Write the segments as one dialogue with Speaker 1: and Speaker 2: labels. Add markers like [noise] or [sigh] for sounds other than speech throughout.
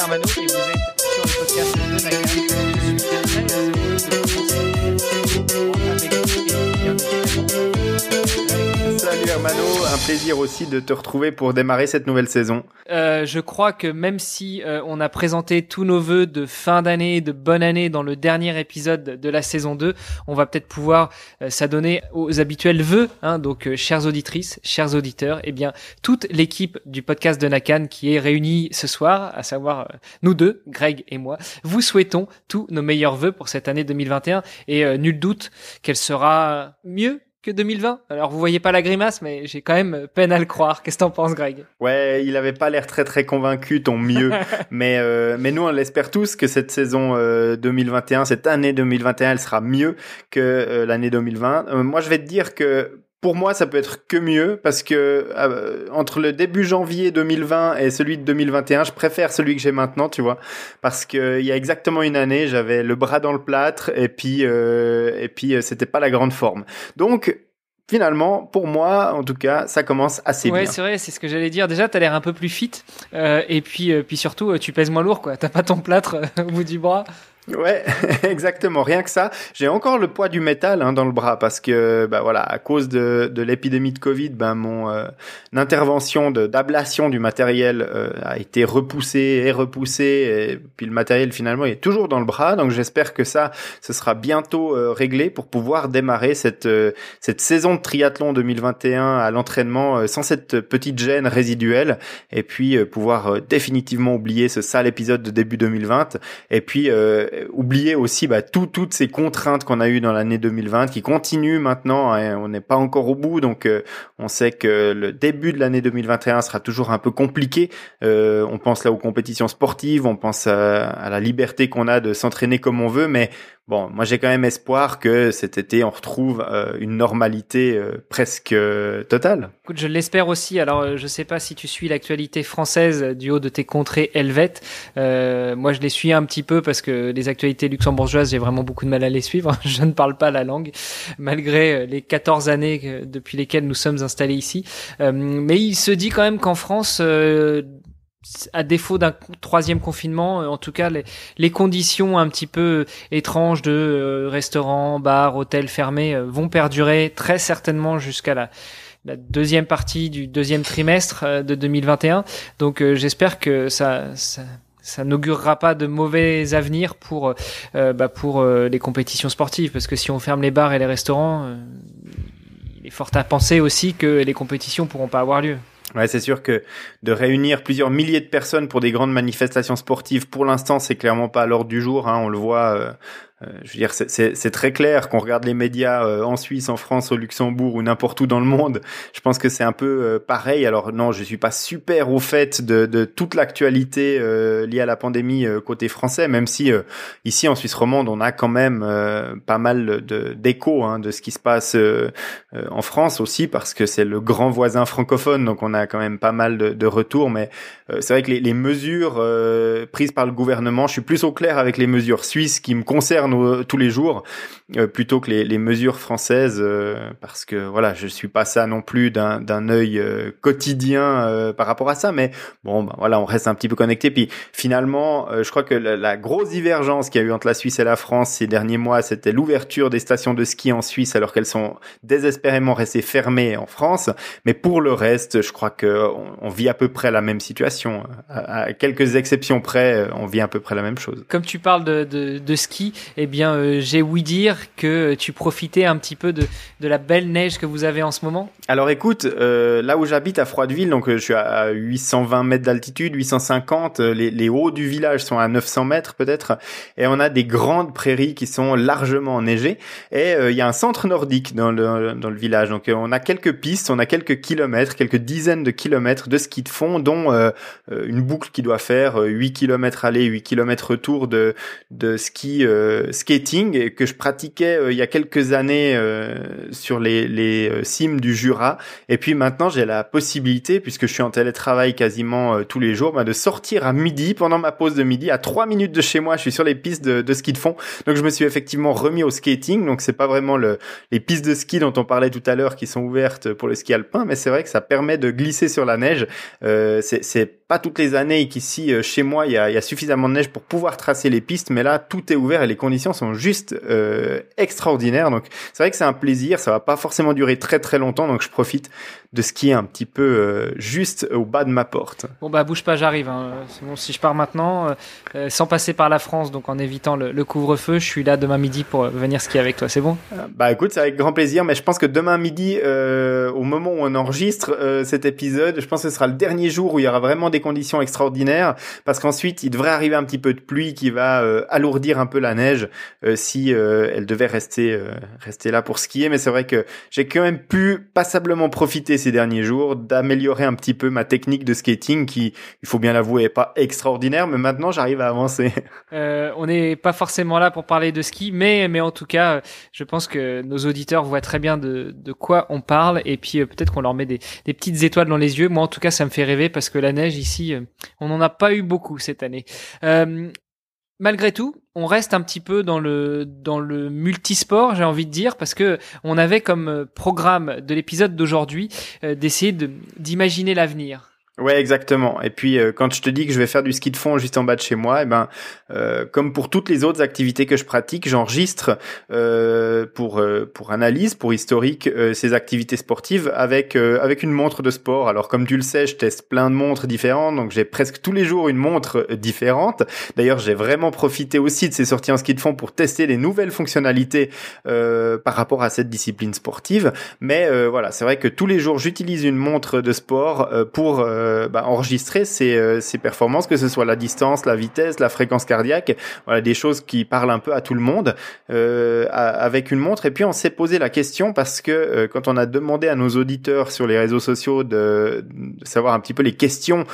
Speaker 1: Jean-Pierre Armano et vous
Speaker 2: plaisir aussi de te retrouver pour démarrer cette nouvelle saison.
Speaker 1: Euh, je crois que même si euh, on a présenté tous nos vœux de fin d'année, de bonne année dans le dernier épisode de la saison 2, on va peut-être pouvoir euh, s'adonner aux habituels vœux. Hein, donc, euh, chères auditrices, chers auditeurs, eh bien, toute l'équipe du podcast de Nakan qui est réunie ce soir, à savoir euh, nous deux, Greg et moi, vous souhaitons tous nos meilleurs vœux pour cette année 2021 et nul doute qu'elle sera mieux que 2020. Alors vous voyez pas la grimace, mais j'ai quand même peine à le croire. Qu'est-ce que t'en penses, Greg?
Speaker 2: Ouais, il avait pas l'air très très convaincu, ton mieux. [laughs] mais euh, mais nous on l'espère tous que cette saison euh, 2021, cette année 2021, elle sera mieux que euh, l'année 2020. Euh, moi, je vais te dire que pour moi, ça peut être que mieux parce que euh, entre le début janvier 2020 et celui de 2021, je préfère celui que j'ai maintenant, tu vois, parce que il y a exactement une année, j'avais le bras dans le plâtre et puis euh, et puis euh, c'était pas la grande forme. Donc finalement, pour moi, en tout cas, ça commence assez
Speaker 1: ouais,
Speaker 2: bien.
Speaker 1: c'est vrai, c'est ce que j'allais dire. Déjà, t'as l'air un peu plus fit, euh, et puis, euh, puis surtout, euh, tu pèses moins lourd, quoi. T'as pas ton plâtre euh, au bout du bras.
Speaker 2: Ouais, [laughs] exactement. Rien que ça, j'ai encore le poids du métal hein, dans le bras parce que, bah voilà, à cause de, de l'épidémie de Covid, ben mon euh, intervention d'ablation du matériel euh, a été repoussée et repoussée, et puis le matériel finalement est toujours dans le bras. Donc j'espère que ça, ce sera bientôt euh, réglé pour pouvoir démarrer cette euh, cette saison de triathlon 2021 à l'entraînement euh, sans cette petite gêne résiduelle, et puis euh, pouvoir définitivement oublier ce sale épisode de début 2020, et puis oublier aussi bah, tout, toutes ces contraintes qu'on a eues dans l'année 2020 qui continuent maintenant. hein, on n'est pas encore au bout, donc euh, on sait que le début de l'année 2021 sera toujours un peu compliqué. Euh, on pense là aux compétitions sportives, on pense à la liberté qu'on a de s'entraîner comme on veut, mais bon, moi j'ai quand même espoir que cet été on retrouve euh, une normalité euh, presque euh, totale.
Speaker 1: Écoute, je l'espère aussi. Alors, euh, je sais pas si tu suis l'actualité française euh, du haut de tes contrées helvètes. Euh, moi, je les suis un petit peu parce que les actualités luxembourgeoises, j'ai vraiment beaucoup de mal à les suivre. [laughs] je ne parle pas la langue, malgré les 14 années depuis lesquelles nous sommes installés ici. Mais il se dit quand même qu'en France, à défaut d'un troisième confinement, euh, en tout cas les, les conditions un petit peu étranges de euh, restaurants, bars, hôtels fermés euh, vont perdurer très certainement jusqu'à la, la deuxième partie du deuxième trimestre euh, de 2021. Donc euh, j'espère que ça, ça ça n'augurera pas de mauvais avenir pour euh, bah, pour euh, les compétitions sportives parce que si on ferme les bars et les restaurants euh, il est fort à penser aussi que les compétitions pourront pas avoir lieu.
Speaker 2: Ouais, c'est sûr que de réunir plusieurs milliers de personnes pour des grandes manifestations sportives, pour l'instant, c'est clairement pas à l'ordre du jour. Hein, on le voit. euh, euh, je veux dire, c'est- très clair qu'on regarde les médias euh, en Suisse, en France, au Luxembourg ou n'importe où dans le monde. Je pense que c'est un peu euh, pareil. Alors non, je suis pas super au fait de, de toute l'actualité euh, liée à la pandémie euh, côté français, même si ici en Suisse romande, on a quand même pas mal de d'échos hein, de ce qui se passe en France aussi, parce que c'est le grand voisin francophone, donc on a quand même pas mal de, de retours. Mais c'est vrai que les, les mesures prises par le gouvernement, je suis plus au clair avec les mesures suisses qui me concernent au- tous les jours, euh, plutôt que les, mesures françaises, euh, parce que voilà, je suis pas ça non plus d'un d'un œil euh, quotidien euh, par rapport à ça. Mais bon, ben, voilà, on reste un petit peu connecté. Puis finalement, euh, je crois que la, grosse divergence qu'il y a eu entre la Suisse et la France ces derniers mois, c'était l'ouverture des stations de ski en Suisse, alors qu'elles sont désespérément restées fermées en France. Mais pour le reste, je crois que on, vit à peu près la même situation. À, à quelques exceptions près, on vit à peu près la même chose.
Speaker 1: Comme tu parles de, de, de ski, eh bien, euh, j'ai ouï dire que tu profitais un petit peu de, la belle neige que vous avez en ce moment.
Speaker 2: Alors écoute, euh, là où j'habite à Froideville, donc euh, je suis à 820 mètres d'altitude, 850, euh, les, hauts du village sont à 900 mètres peut-être, et on a des grandes prairies qui sont largement enneigées, et il y a un centre nordique dans le, village, donc on a quelques pistes, on a quelques kilomètres, quelques dizaines de kilomètres de ski de fond, dont une boucle qui doit faire euh, 8 kilomètres aller, 8 kilomètres retour de, ski skating que je pratiquais il y a quelques années sur les, les cimes du Jura. Et puis maintenant, j'ai la possibilité, puisque je suis en télétravail quasiment tous les jours, bah, de sortir à midi pendant ma pause de midi, à trois minutes de chez moi. Je suis sur les pistes de, de ski de fond. Donc je me suis effectivement remis au skating. Donc c'est pas vraiment le, les pistes de ski dont on parlait tout à l'heure qui sont ouvertes pour le ski alpin, mais c'est vrai que ça permet de glisser sur la neige. Euh, c'est pas toutes les années qu'ici euh, chez moi il y a, y a, suffisamment de neige pour pouvoir tracer les pistes, mais là tout est ouvert et les conditions sont juste euh, extraordinaires. Donc c'est vrai que c'est un plaisir. Ça va pas forcément durer très très longtemps, donc je profite de skier un petit peu euh, juste au bas de ma porte.
Speaker 1: Bon bah bouge pas, j'arrive. Hein. Bon, si je pars maintenant, euh, euh, sans passer par la France, donc en évitant le, le couvre-feu, je suis là demain midi pour venir skier avec toi. C'est bon?
Speaker 2: Bah écoute, c'est avec grand plaisir, mais je pense que demain midi, au moment où on enregistre cet épisode, je pense que ce sera le dernier jour où il y aura vraiment des conditions extraordinaires, parce qu'ensuite il devrait arriver un petit peu de pluie qui va alourdir un peu la neige si elle devait rester rester là pour skier. Mais c'est vrai que j'ai quand même pu passablement profiter ces derniers jours, d'améliorer un petit peu ma technique de skating qui, il faut bien l'avouer, est pas extraordinaire, mais maintenant j'arrive à avancer. [laughs]
Speaker 1: Euh, on n'est pas forcément là pour parler de ski, mais, mais en tout cas, je pense que nos auditeurs voient très bien de, de quoi on parle et puis euh, peut-être qu'on leur met des, des petites étoiles dans les yeux. Moi, en tout cas, ça me fait rêver parce que la neige ici, euh, on n'en a pas eu beaucoup cette année. Malgré tout, on reste un petit peu dans le dans le multisport, j'ai envie de dire, parce que on avait comme euh, programme de l'épisode d'aujourd'hui euh, d'essayer de d'imaginer l'avenir.
Speaker 2: Ouais, exactement. Et puis euh, quand je te dis que je vais faire du ski de fond juste en bas de chez moi, eh ben euh, comme pour toutes les autres activités que je pratique, j'enregistre euh, pour euh, pour analyse, pour historique ces activités sportives avec avec une montre de sport. Alors comme tu le sais, je teste plein de montres différentes, donc j'ai presque tous les jours une montre différente. D'ailleurs, j'ai vraiment profité aussi de ces sorties en ski de fond pour tester les nouvelles fonctionnalités par rapport à cette discipline sportive. Mais voilà, c'est vrai que tous les jours, j'utilise une montre de sport pour euh, bah, enregistrer ses, euh, ses, performances, que ce soit la distance, la vitesse, la fréquence cardiaque, voilà des choses qui parlent un peu à tout le monde euh, avec une montre. Et puis on s'est posé la question parce que quand on a demandé à nos auditeurs sur les réseaux sociaux de, de savoir un petit peu les questions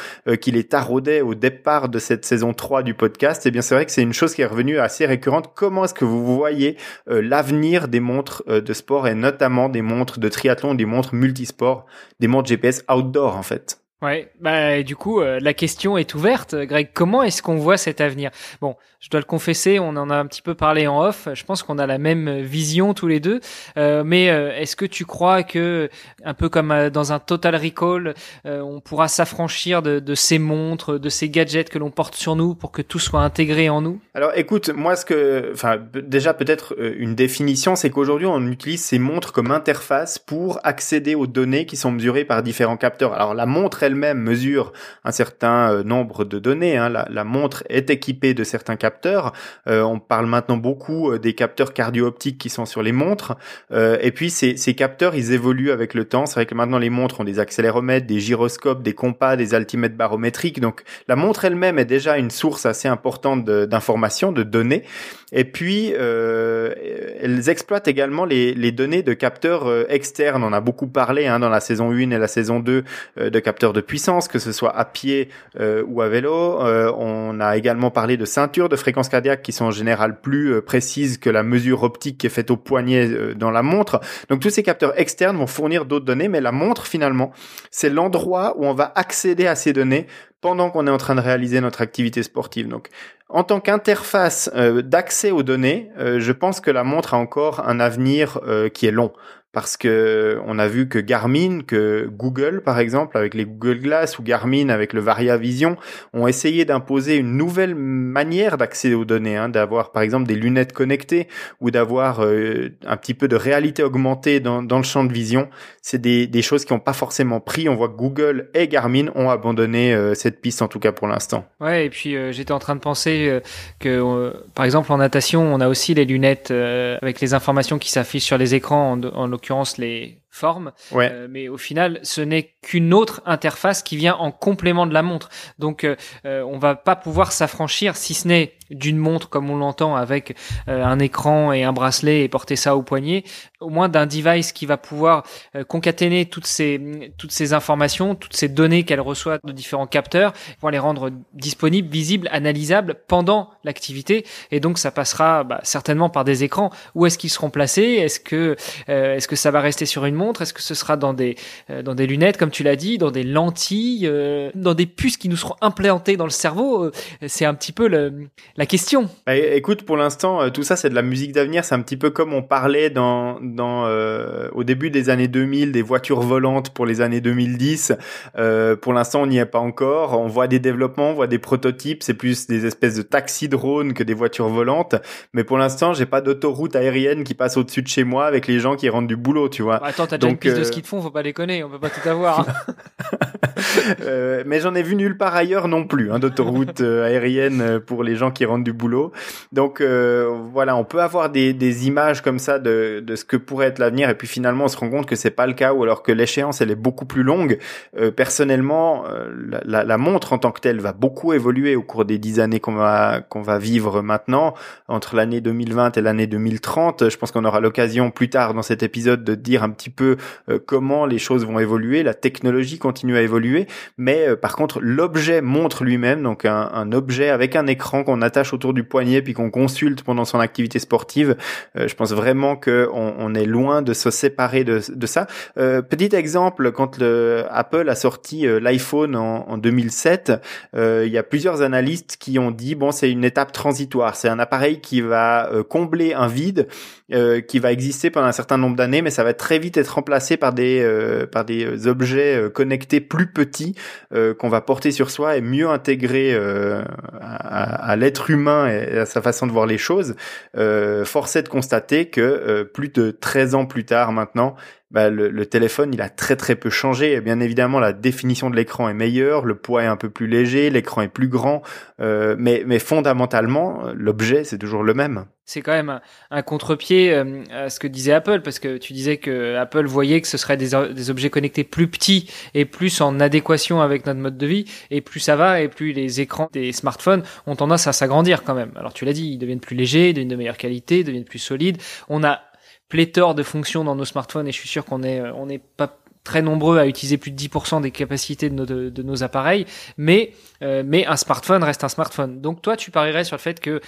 Speaker 2: qui les taraudaient au départ de cette saison 3 du podcast, et eh bien c'est vrai que c'est une chose qui est revenue assez récurrente. Comment est-ce que vous voyez l'avenir des montres de sport et notamment des montres de triathlon, des montres multisports, des montres GPS outdoor en fait?
Speaker 1: Ouais, bah du coup euh, la question est ouverte, Greg. Comment est-ce qu'on voit cet avenir? Bon, je dois le confesser, on en a un petit peu parlé en off. Je pense qu'on a la même vision tous les deux. Euh, mais euh, est-ce que tu crois que, un peu comme dans un Total Recall, on pourra s'affranchir de, de, ces montres, de ces gadgets que l'on porte sur nous pour que tout soit intégré en nous?
Speaker 2: Alors, écoute, moi, ce que, enfin, déjà peut-être une définition, c'est qu'aujourd'hui on utilise ces montres comme interface pour accéder aux données qui sont mesurées par différents capteurs. Alors, la montre elle-même mesure un certain euh, nombre de données. Hein. La, montre est équipée de certains capteurs. Euh, on parle maintenant beaucoup euh, des capteurs cardio-optiques qui sont sur les montres. et puis ces, ces capteurs, ils évoluent avec le temps. C'est vrai que maintenant les montres ont des accéléromètres, des gyroscopes, des compas, des altimètres barométriques. Donc la montre elle-même est déjà une source assez importante d'informations, de, données. Et puis euh, elles exploitent également les, les données de capteurs externes. On a beaucoup parlé hein, dans la saison 1 et la saison 2 de capteurs de puissance, que ce soit à pied euh, ou à vélo. Euh, on a également parlé de ceintures de fréquence cardiaque qui sont en général plus euh, précises que la mesure optique qui est faite au poignet dans la montre. Donc tous ces capteurs externes vont fournir d'autres données, mais la montre finalement, c'est l'endroit où on va accéder à ces données pendant qu'on est en train de réaliser notre activité sportive. Donc, en tant qu'interface d'accès aux données, je pense que la montre a encore un avenir qui est long parce que on a vu que Garmin, que Google par exemple avec les Google Glass ou Garmin avec le Varia Vision ont essayé d'imposer une nouvelle manière d'accéder aux données, hein, d'avoir par exemple des lunettes connectées ou d'avoir euh, un petit peu de réalité augmentée dans, dans le champ de vision. C'est des, des, choses qui n'ont pas forcément pris. On voit que Google et Garmin ont abandonné euh, cette piste en tout cas pour l'instant.
Speaker 1: Ouais, et puis euh, j'étais en train de penser que par exemple en natation, on a aussi les lunettes avec les informations qui s'affichent sur les écrans en, en les forme. mais au final, ce n'est qu'une autre interface qui vient en complément de la montre. Donc, on va pas pouvoir s'affranchir, si ce n'est d'une montre comme on l'entend avec un écran et un bracelet et porter ça au poignet, au moins d'un device qui va pouvoir concaténer toutes ces toutes ces informations, toutes ces données qu'elle reçoit de différents capteurs, pour les rendre disponibles, visibles, analysables pendant l'activité. Et donc ça passera bah, certainement par des écrans. Où est-ce qu'ils seront placés? Est-ce que euh, est-ce que ça va rester sur une montre? Est-ce que ce sera dans des euh, dans des lunettes, comme tu l'as dit, dans des lentilles, euh, dans des puces qui nous seront implantées dans le cerveau C'est un petit peu le, la question.
Speaker 2: Bah, écoute, pour l'instant, tout ça c'est de la musique d'avenir. C'est un petit peu comme on parlait dans dans au début des années 2000 des voitures volantes pour les années 2010. pour l'instant, on n'y est pas encore. On voit des développements, on voit des prototypes. C'est plus des espèces de taxis drones que des voitures volantes. Mais pour l'instant, j'ai pas d'autoroute aérienne qui passe au-dessus de chez moi avec les gens qui rentrent du boulot, tu vois.
Speaker 1: Attends, t'as déjà une piste de euh, ski de fond, faut pas déconner, on peut pas tout avoir. [laughs] [laughs]
Speaker 2: Euh, mais j'en ai vu nulle part ailleurs non plus, hein, d'autoroute euh, aérienne pour les gens qui rentrent du boulot. Donc euh, voilà, on peut avoir des, des images comme ça de, de ce que pourrait être l'avenir, et puis finalement on se rend compte que c'est pas le cas, ou alors que l'échéance elle est beaucoup plus longue. personnellement, la, la, la montre en tant que telle va beaucoup évoluer au cours des dix années qu'on va qu'on va vivre maintenant entre l'année 2020 et l'année 2030. Je pense qu'on aura l'occasion plus tard dans cet épisode de dire un petit peu euh, comment les choses vont évoluer. La technologie continue à évoluer, mais euh, par contre l'objet montre lui-même, donc un, objet avec un écran qu'on attache autour du poignet puis qu'on consulte pendant son activité sportive. Euh, je pense vraiment que on, est loin de se séparer de, ça. petit exemple, quand le, Apple a sorti l'iPhone en, en 2007, il y a plusieurs analystes qui ont dit bon c'est une étape transitoire, c'est un appareil qui va combler un vide qui va exister pendant un certain nombre d'années, mais ça va très vite être remplacé par des euh, par des objets connectés plus petits qu'on va porter sur soi et mieux intégrés à, à l'être humain et à sa façon de voir les choses. force est de constater que plus de 13 ans plus tard maintenant, bah, le, téléphone, il a très très peu changé. Bien évidemment, la définition de l'écran est meilleure, le poids est un peu plus léger, l'écran est plus grand, euh, mais, mais fondamentalement, l'objet, c'est toujours le même.
Speaker 1: C'est quand même un, contre-pied euh, à ce que disait Apple, parce que tu disais que Apple voyait que ce serait des, objets connectés plus petits et plus en adéquation avec notre mode de vie, et plus ça va, et plus les écrans des smartphones ont tendance à s'agrandir quand même. Alors tu l'as dit, ils deviennent plus légers, ils deviennent de meilleure qualité, ils deviennent plus solides. On a pléthore de fonctions dans nos smartphones et je suis sûr qu'on est, on n'est pas très nombreux à utiliser plus de 10% des capacités de nos, appareils, mais, euh, mais un smartphone reste un smartphone. Donc toi, tu parierais sur le fait que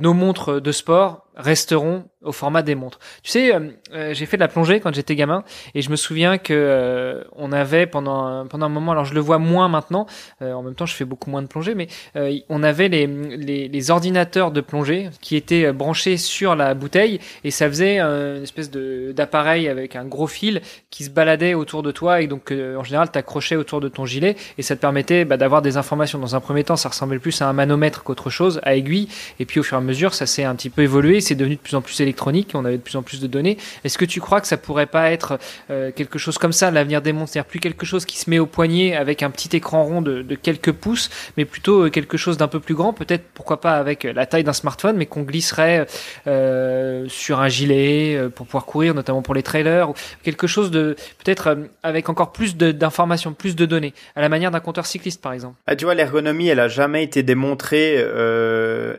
Speaker 1: nos montres de sport resteront au format des montres. Tu sais, euh, euh, j'ai fait de la plongée quand j'étais gamin et je me souviens que on avait pendant pendant un moment, alors je le vois moins maintenant, en même temps je fais beaucoup moins de plongée, mais on avait les, les, les, ordinateurs de plongée qui étaient branchés sur la bouteille et ça faisait une espèce de d'appareil avec un gros fil qui se baladait autour de toi et donc en général t'accrochais autour de ton gilet et ça te permettait bah, d'avoir des informations. Dans un premier temps, ça ressemblait plus à un manomètre qu'autre chose, à aiguille, et puis au fur et à mesure, ça s'est un petit peu évolué, c'est devenu de plus en plus électronique, on avait de plus en plus de données. Est-ce que tu crois que ça pourrait pas être euh, quelque chose comme ça, l'avenir des montres, c'est-à-dire plus quelque chose qui se met au poignet avec un petit écran rond de, quelques pouces, mais plutôt euh, quelque chose d'un peu plus grand, peut-être pourquoi pas avec la taille d'un smartphone, mais qu'on glisserait euh, sur un gilet pour pouvoir courir, notamment pour les trailers, ou quelque chose de peut-être avec encore plus d'informations, plus de données, à la manière d'un compteur cycliste par exemple.
Speaker 2: Ah, tu vois, l'ergonomie, elle a jamais été démontrée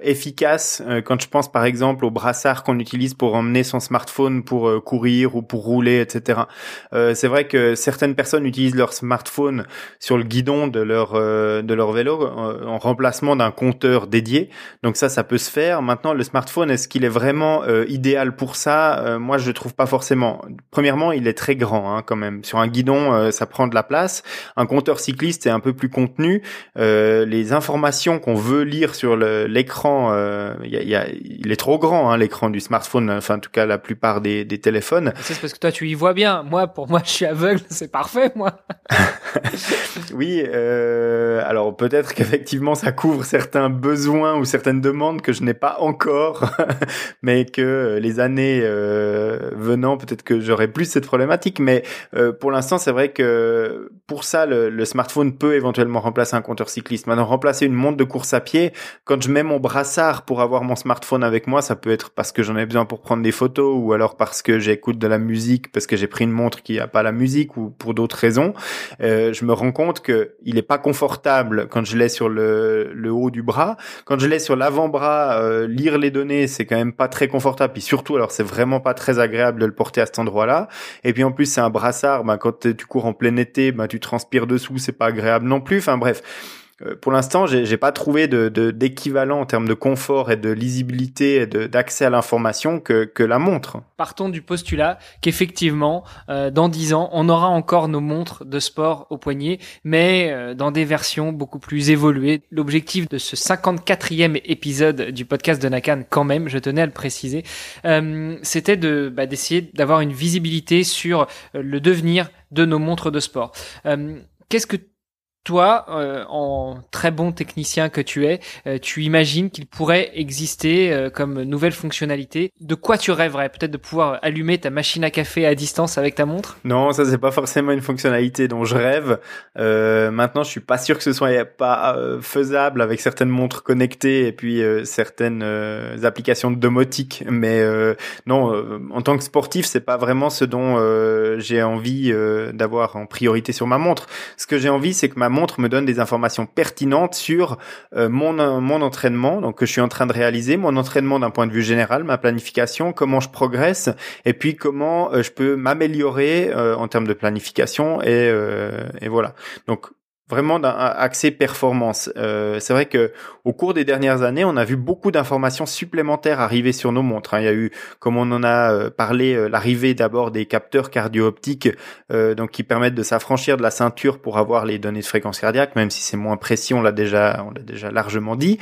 Speaker 2: efficace euh, quand je pense par exemple au brassard qu'on utilise pour emmener son smartphone pour euh, courir ou pour rouler, etc. Euh, c'est vrai que certaines personnes utilisent leur smartphone sur le guidon de leur de leur vélo en remplacement d'un compteur dédié. Donc ça, ça peut se faire. Maintenant, le smartphone, est-ce qu'il est vraiment idéal pour ça? Moi, je trouve pas forcément. Premièrement, il est très grand hein, quand même. Sur un guidon, ça prend de la place. Un compteur cycliste est un peu plus contenu. les informations qu'on veut lire sur l'écran il est trop grand hein, l'écran du smartphone. Enfin, en tout cas, la plupart des, des téléphones.
Speaker 1: C'est parce que toi, tu y vois bien. Moi, pour moi, je suis aveugle. C'est parfait, moi. [laughs]
Speaker 2: oui, euh, alors peut-être qu'effectivement ça couvre certains besoins ou certaines demandes que je n'ai pas encore, [laughs] mais que les années euh, venant, peut-être que j'aurai plus cette problématique. Mais euh, pour l'instant, c'est vrai que pour ça, le, le, smartphone peut éventuellement remplacer un compteur cycliste. Maintenant, remplacer une montre de course à pied, quand je mets mon brassard pour avoir mon smartphone avec moi, ça peut être parce que j'en ai besoin pour prendre des photos ou alors parce que j'écoute de la musique, parce que j'ai pris une montre qui a pas la musique ou pour d'autres raisons. Euh, je me rends compte que il est pas confortable quand je l'ai sur le, le, haut du bras. Quand je l'ai sur l'avant-bras, euh, lire les données, c'est quand même pas très confortable. Puis surtout, alors c'est vraiment pas très agréable de le porter à cet endroit-là. Et puis en plus, c'est un brassard. Ben, quand tu cours en plein été, ben, tu transpires dessous, c'est pas agréable non plus. Enfin bref pour l'instant, j'ai pas trouvé de d'équivalent en termes de confort et de lisibilité et d'accès à l'information que, que la montre.
Speaker 1: Partons du postulat qu'effectivement, euh, dans dix ans, on aura encore nos montres de sport au poignet, mais euh, dans des versions beaucoup plus évoluées. L'objectif de ce 54e épisode du podcast de Nakan, quand même, je tenais à le préciser, c'était de bah, d'essayer d'avoir une visibilité sur le devenir de nos montres de sport. Qu'est-ce que toi, euh, en très bon technicien que tu es, euh, tu imagines qu'il pourrait exister euh, comme nouvelle fonctionnalité. De quoi tu rêverais? Peut-être de pouvoir allumer ta machine à café à distance avec ta montre?
Speaker 2: Non, ça c'est pas forcément une fonctionnalité dont je rêve. maintenant, je suis pas sûr que ce soit pas faisable avec certaines montres connectées et puis certaines applications de domotique. Mais non, en tant que sportif, c'est pas vraiment ce dont j'ai envie d'avoir en priorité sur ma montre. Ce que j'ai envie, c'est que ma montre me donne des informations pertinentes sur euh, mon, mon entraînement, donc que je suis en train de réaliser, mon entraînement d'un point de vue général, ma planification, comment je progresse, et puis comment euh, je peux m'améliorer euh, en termes de planification, et, et voilà. Donc vraiment d'un accès performance. Euh, c'est vrai que au cours des dernières années, on a vu beaucoup d'informations supplémentaires arriver sur nos montres. Hein. Il y a eu, comme on en a euh, parlé, euh, l'arrivée d'abord des capteurs cardio-optiques, donc qui permettent de s'affranchir de la ceinture pour avoir les données de fréquence cardiaque, même si c'est moins précis, on l'a déjà, on l'a déjà largement dit.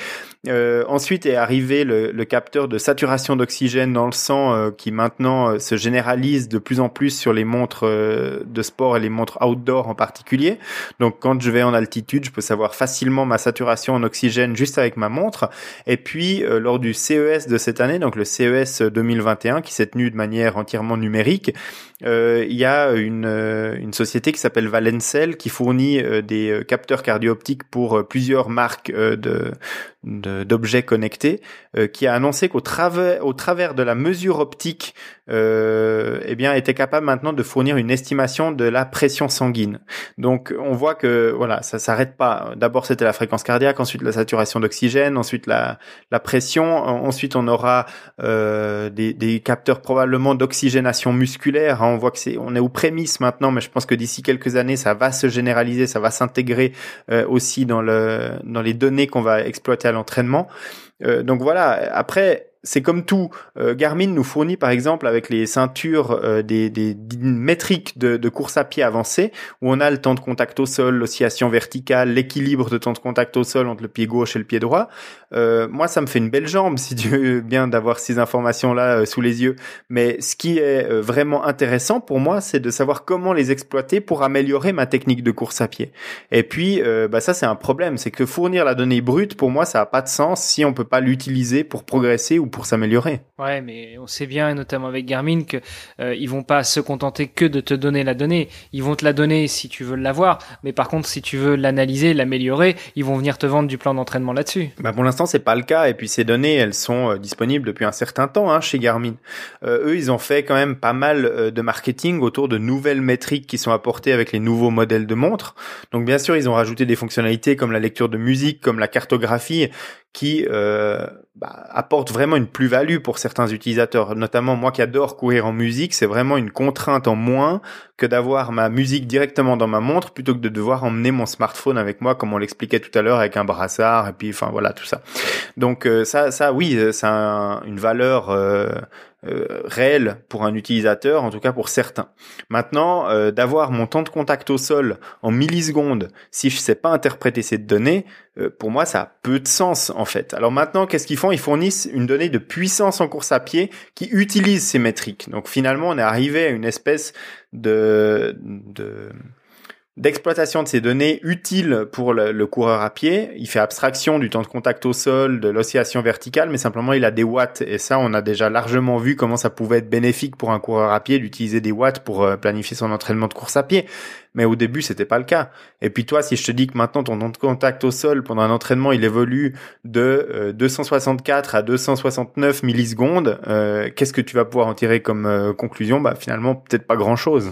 Speaker 2: ensuite est arrivé le, le capteur de saturation d'oxygène dans le sang, qui maintenant se généralise de plus en plus sur les montres de sport et les montres outdoor en particulier. Donc quand je vais en altitude, je peux savoir facilement ma saturation en oxygène juste avec ma montre. Et puis euh, lors du CES de cette année, donc le CES 2021 qui s'est tenu de manière entièrement numérique, il y a une, euh, une société qui s'appelle Valencel qui fournit des capteurs cardio-optiques pour plusieurs marques de d'objets connectés, qui a annoncé qu'au travers au travers de la mesure optique, eh bien était capable maintenant de fournir une estimation de la pression sanguine. Donc on voit que voilà, ça s'arrête pas. D'abord, c'était la fréquence cardiaque, ensuite la saturation d'oxygène, ensuite la, la pression, ensuite on aura euh, des, des, capteurs probablement d'oxygénation musculaire. Hein. On voit que c'est, on est aux prémices maintenant, mais je pense que d'ici quelques années, ça va se généraliser, ça va s'intégrer euh, aussi dans le dans les données qu'on va exploiter à l'entraînement. Euh, donc voilà. Après, c'est comme tout. Euh, Garmin nous fournit par exemple avec les ceintures euh, des, des, métriques de, de, course à pied avancées où on a le temps de contact au sol, l'oscillation verticale, l'équilibre de temps de contact au sol entre le pied gauche et le pied droit. Moi, ça me fait une belle jambe [laughs] si tu veux bien d'avoir ces informations-là sous les yeux. Mais ce qui est vraiment intéressant pour moi, c'est de savoir comment les exploiter pour améliorer ma technique de course à pied. Et puis, bah ça c'est un problème, c'est que fournir la donnée brute pour moi ça n'a pas de sens si on peut pas l'utiliser pour progresser ou pour s'améliorer.
Speaker 1: Ouais, mais on sait bien, notamment avec Garmin, que euh, ils vont pas se contenter que de te donner la donnée. Ils vont te la donner si tu veux l'avoir, mais par contre, si tu veux l'analyser, l'améliorer, ils vont venir te vendre du plan d'entraînement là-dessus.
Speaker 2: Bah pour l'instant, c'est pas le cas. Et puis ces données, elles sont euh, disponibles depuis un certain temps hein, chez Garmin. Euh, eux, ils ont fait quand même pas mal euh, de marketing autour de nouvelles métriques qui sont apportées avec les nouveaux modèles de montres. Donc bien sûr, ils ont rajouté des fonctionnalités comme la lecture de musique, comme la cartographie, qui euh, bah, apporte vraiment une plus-value pour certains utilisateurs. Notamment moi qui adore courir en musique, c'est vraiment une contrainte en moins que d'avoir ma musique directement dans ma montre plutôt que de devoir emmener mon smartphone avec moi, comme on l'expliquait tout à l'heure avec un brassard et puis enfin voilà tout ça. Donc euh, ça, ça oui, c'est une valeur euh, euh, réel pour un utilisateur, en tout cas pour certains. Maintenant, euh, d'avoir mon temps de contact au sol en millisecondes, si je sais pas interpréter cette donnée, euh, pour moi ça a peu de sens en fait. Alors maintenant, qu'est-ce qu'ils font? Ils fournissent une donnée de puissance en course à pied qui utilise ces métriques. Donc finalement, on est arrivé à une espèce de, de d'exploitation de ces données utiles pour le, coureur à pied. Il fait abstraction du temps de contact au sol, de l'oscillation verticale, mais simplement il a des watts. Et ça, on a déjà largement vu comment ça pouvait être bénéfique pour un coureur à pied d'utiliser des watts pour euh, planifier son entraînement de course à pied. Mais au début, c'était pas le cas. Et puis toi, si je te dis que maintenant ton temps de contact au sol pendant un entraînement, il évolue de 264 euh, à 269 millisecondes, euh, qu'est-ce que tu vas pouvoir en tirer comme conclusion? Bah finalement, peut-être pas grand-chose.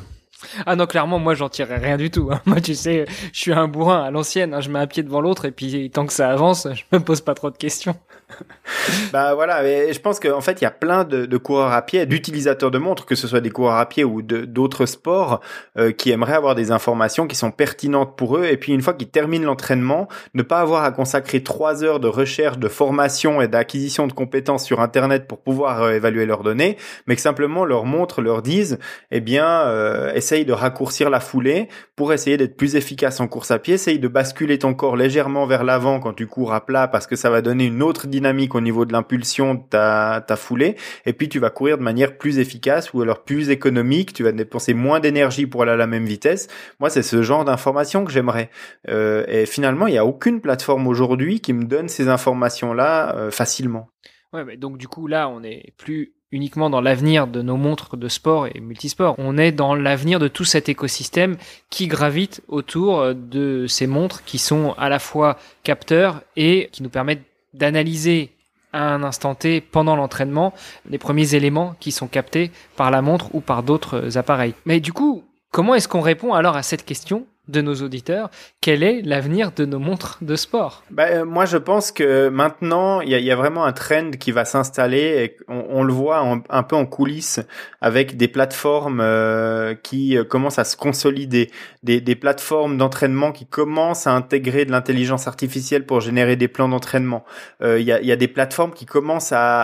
Speaker 1: Ah non, clairement, moi, j'en tirerai rien du tout. Hein. Moi, tu sais, je suis un bourrin à l'ancienne. Hein. Je mets un pied devant l'autre et puis tant que ça avance, je me pose pas trop de questions. [laughs]
Speaker 2: bah voilà, et je pense qu'en fait, il y a plein de, coureurs à pied, d'utilisateurs de montres, que ce soit des coureurs à pied ou d'autres sports, euh, qui aimeraient avoir des informations qui sont pertinentes pour eux. Et puis, une fois qu'ils terminent l'entraînement, ne pas avoir à consacrer trois heures de recherche, de formation et d'acquisition de compétences sur Internet pour pouvoir euh, évaluer leurs données, mais que simplement leur montre leur disent, eh bien, euh, essaye de raccourcir la foulée pour essayer d'être plus efficace en course à pied, essaye de basculer ton corps légèrement vers l'avant quand tu cours à plat parce que ça va donner une autre dynamique au niveau de l'impulsion de ta, ta foulée, et puis tu vas courir de manière plus efficace ou alors plus économique, tu vas dépenser moins d'énergie pour aller à la même vitesse. Moi, c'est ce genre d'informations que j'aimerais. Euh, et finalement, il n'y a aucune plateforme aujourd'hui qui me donne ces informations-là euh, facilement.
Speaker 1: Ouais, donc du coup là, on est plus uniquement dans l'avenir de nos montres de sport et multisport. On est dans l'avenir de tout cet écosystème qui gravite autour de ces montres qui sont à la fois capteurs et qui nous permettent d'analyser à un instant T pendant l'entraînement les premiers éléments qui sont captés par la montre ou par d'autres appareils. Mais du coup, comment est-ce qu'on répond alors à cette question? De nos auditeurs, quel est l'avenir de nos montres de sport?
Speaker 2: Bah, euh, Moi, je pense que maintenant, il y a, vraiment un trend qui va s'installer et on, le voit un peu en coulisses avec des plateformes euh, qui euh, commencent à se consolider, des, plateformes d'entraînement qui commencent à intégrer de l'intelligence artificielle pour générer des plans d'entraînement. Il y, a, des plateformes qui commencent à,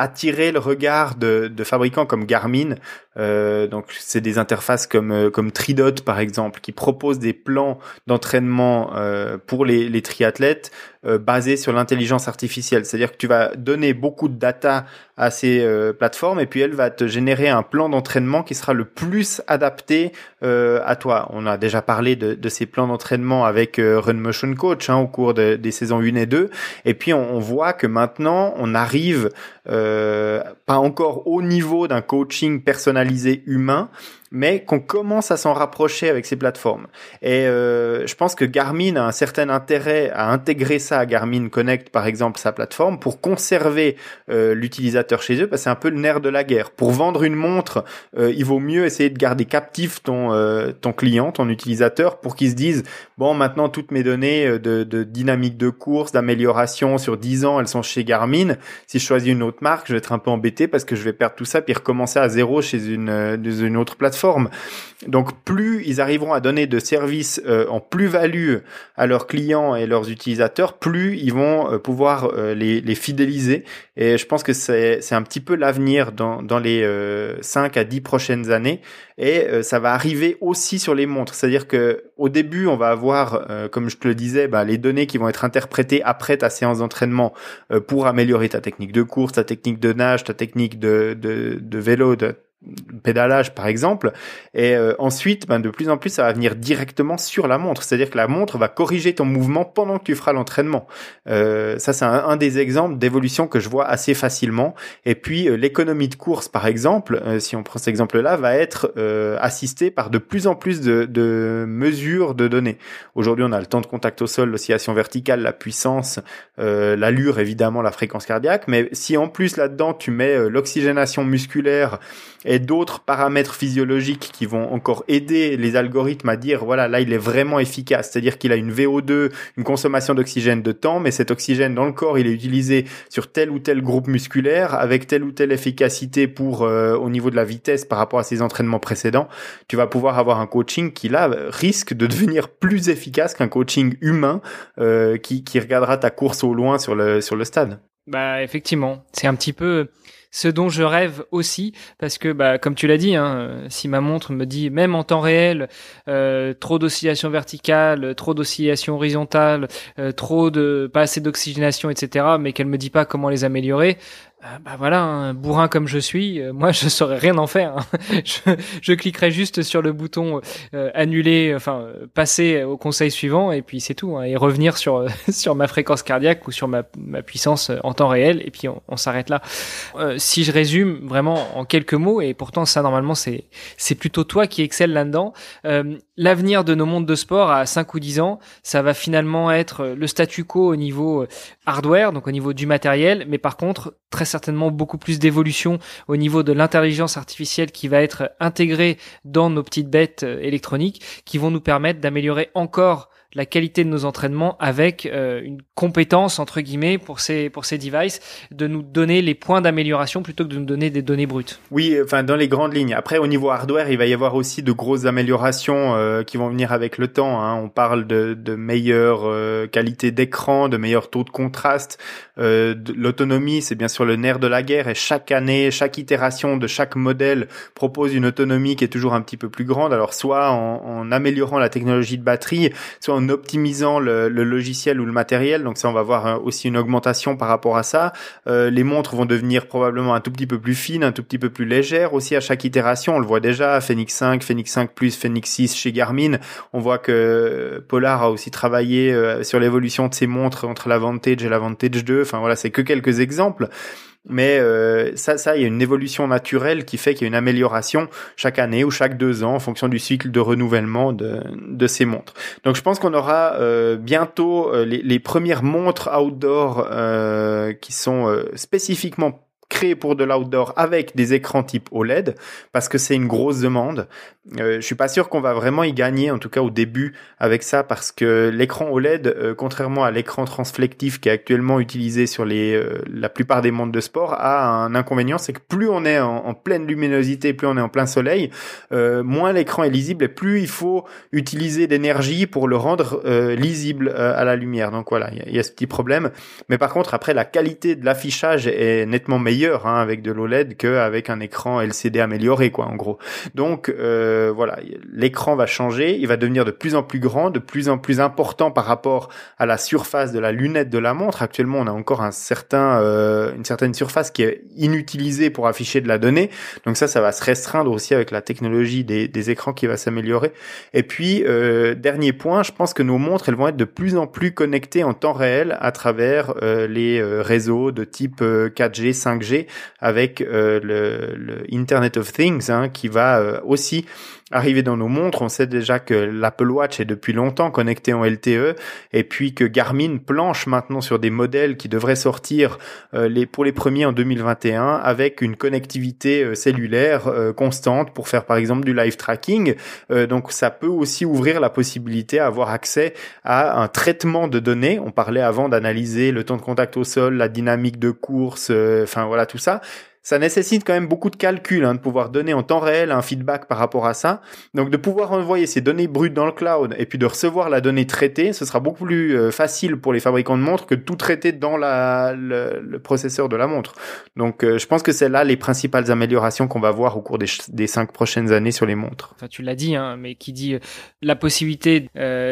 Speaker 2: attirer le regard de fabricants comme Garmin euh, donc c'est des interfaces comme euh, comme Tridot par exemple qui proposent des plans d'entraînement euh, pour les, les triathlètes euh, basés sur l'intelligence artificielle. C'est-à-dire que tu vas donner beaucoup de data à ces euh, plateformes et puis elle va te générer un plan d'entraînement qui sera le plus adapté euh, à toi. On a déjà parlé de, ces plans d'entraînement avec Run Motion Coach hein, au cours des saisons 1 et 2 et puis on, on voit que maintenant on arrive pas encore au niveau d'un coaching personnalisé humain mais qu'on commence à s'en rapprocher avec ces plateformes. Et euh, je pense que Garmin a un certain intérêt à intégrer ça à Garmin Connect, par exemple, sa plateforme, pour conserver euh, l'utilisateur chez eux, parce que c'est un peu le nerf de la guerre. Pour vendre une montre, euh, il vaut mieux essayer de garder captif ton euh, ton client, ton utilisateur, pour qu'il se dise bon, maintenant toutes mes données euh, de, de dynamique de course, d'amélioration sur 10 ans, elles sont chez Garmin. Si je choisis une autre marque, je vais être un peu embêté parce que je vais perdre tout ça puis recommencer à zéro chez une, une autre plateforme donc plus ils arriveront à donner de services euh, en plus-value à leurs clients et leurs utilisateurs, plus ils vont euh, pouvoir euh, les, fidéliser. Et je pense que c'est un petit peu l'avenir dans, dans les 5 à 10 prochaines années. Et ça va arriver aussi sur les montres. C'est-à-dire que au début, on va avoir, comme je te le disais, bah, les données qui vont être interprétées après ta séance d'entraînement pour améliorer ta technique de course, ta technique de nage, ta technique de, de, de vélo, de pédalage par exemple. Et euh, ensuite ben, de plus en plus ça va venir directement sur la montre. C'est-à-dire que la montre va corriger ton mouvement pendant que tu feras l'entraînement. Euh, ça c'est un, des exemples d'évolution que je vois assez facilement. Et puis euh, l'économie de course par exemple si on prend cet exemple là va être assistée par de plus en plus de, de mesures de données. Aujourd'hui on a le temps de contact au sol l'oscillation verticale la puissance l'allure évidemment la fréquence cardiaque. Mais si en plus là-dedans tu mets l'oxygénation musculaire d'autres paramètres physiologiques qui vont encore aider les algorithmes à dire voilà là il est vraiment efficace. C'est-à-dire qu'il a une VO2 une consommation d'oxygène de temps mais cet oxygène dans le corps il est utilisé sur tel ou tel groupe musculaire avec telle ou telle efficacité pour euh, au niveau de la vitesse par rapport à ses entraînements précédents. Tu vas pouvoir avoir un coaching qui là risque de devenir plus efficace qu'un coaching humain euh, qui, qui regardera ta course au loin sur le sur le stade.
Speaker 1: Bah effectivement. C'est un petit peu ce dont je rêve aussi, parce que bah, comme tu l'as dit, hein, si ma montre me dit même en temps réel euh, trop d'oscillation verticale, trop d'oscillation horizontale, euh, trop de pas assez d'oxygénation, etc., mais qu'elle me dit pas comment les améliorer, ah, bah voilà, un bourrin comme je suis, euh, moi je saurais rien en faire. Hein. [laughs] Je, je, cliquerai juste sur le bouton euh, annuler, enfin passer au conseil suivant et puis c'est tout, hein, et revenir sur [laughs] sur ma fréquence cardiaque ou sur ma, ma puissance en temps réel et puis on, on s'arrête là. Euh, si je résume vraiment en quelques mots, et pourtant ça normalement c'est c'est plutôt toi qui excelle là-dedans. L'avenir de nos mondes de sport à 5 ou 10 ans, ça va finalement être le statu quo au niveau hardware, donc au niveau du matériel, mais par contre très certainement beaucoup plus d'évolution au niveau de l'intelligence artificielle qui va être intégrée dans nos petites bêtes euh, électroniques, qui vont nous permettre d'améliorer encore la qualité de nos entraînements avec euh, une compétence entre guillemets pour ces pour ces devices de nous donner les points d'amélioration plutôt que de nous donner des données brutes.
Speaker 2: Oui, enfin dans les grandes lignes. Après au niveau hardware, il va y avoir aussi de grosses améliorations euh, qui vont venir avec le temps. Hein. On parle de, de meilleure euh, qualité d'écran, de meilleur taux de contraste, de l'autonomie, c'est bien sûr le nerf de la guerre et chaque année, chaque itération de chaque modèle propose une autonomie qui est toujours un petit peu plus grande. Alors soit en, en améliorant la technologie de batterie, soit en optimisant le, logiciel ou le matériel. Donc ça, on va voir euh, aussi une augmentation par rapport à ça. Euh, les montres vont devenir probablement un tout petit peu plus fines, un tout petit peu plus légères aussi à chaque itération. On le voit déjà, Phoenix 5, Phoenix 5 Plus, Phoenix 6 chez Garmin. On voit que Polar a aussi travaillé euh, sur l'évolution de ses montres entre la Vantage et la Vantage 2. Enfin voilà, c'est que quelques exemples. Mais euh, ça, ça, il y a une évolution naturelle qui fait qu'il y a une amélioration chaque année ou chaque deux ans en fonction du cycle de renouvellement de, de ces montres. Donc je pense qu'on aura euh, bientôt euh, les, les, premières montres outdoor qui sont spécifiquement créées pour de l'outdoor avec des écrans type OLED parce que c'est une grosse demande. Euh, je suis pas sûr qu'on va vraiment y gagner, en tout cas au début, avec ça, parce que l'écran OLED, euh, contrairement à l'écran transflectif qui est actuellement utilisé sur les euh, la plupart des mondes de sport, a un inconvénient, c'est que plus on est en, pleine luminosité, plus on est en plein soleil, euh, moins l'écran est lisible et plus il faut utiliser d'énergie pour le rendre lisible à la lumière. Donc voilà, il y, a ce petit problème. Mais par contre, après, la qualité de l'affichage est nettement meilleure hein, avec de l'OLED qu'avec un écran LCD amélioré, quoi, en gros. Donc euh, voilà, l'écran va changer, il va devenir de plus en plus grand, de plus en plus important par rapport à la surface de la lunette de la montre. Actuellement, on a encore un certain, euh, une certaine surface qui est inutilisée pour afficher de la donnée. Donc ça, ça va se restreindre aussi avec la technologie des, des écrans qui va s'améliorer. Et puis, euh, dernier point, je pense que nos montres, elles vont être de plus en plus connectées en temps réel à travers les réseaux de type 4G, 5G, avec le, le, Internet of Things, hein, qui va aussi arrivé dans nos montres. On sait déjà que l'Apple Watch est depuis longtemps connecté en LTE et puis que Garmin planche maintenant sur des modèles qui devraient sortir euh, pour les premiers en 2021 avec une connectivité euh, cellulaire euh, constante pour faire par exemple du live tracking. donc ça peut aussi ouvrir la possibilité à avoir accès à un traitement de données. On parlait avant d'analyser le temps de contact au sol, la dynamique de course, enfin voilà tout ça ça nécessite quand même beaucoup de calcul hein, de pouvoir donner en temps réel un feedback par rapport à ça. Donc de pouvoir envoyer ces données brutes dans le cloud et puis de recevoir la donnée traitée, ce sera beaucoup plus euh, facile pour les fabricants de montres que tout traiter dans la, le, processeur de la montre. Donc euh, je pense que c'est là les principales améliorations qu'on va voir au cours des, des, cinq prochaines années sur les montres.
Speaker 1: Enfin, tu l'as dit, hein, mais qui dit euh, la possibilité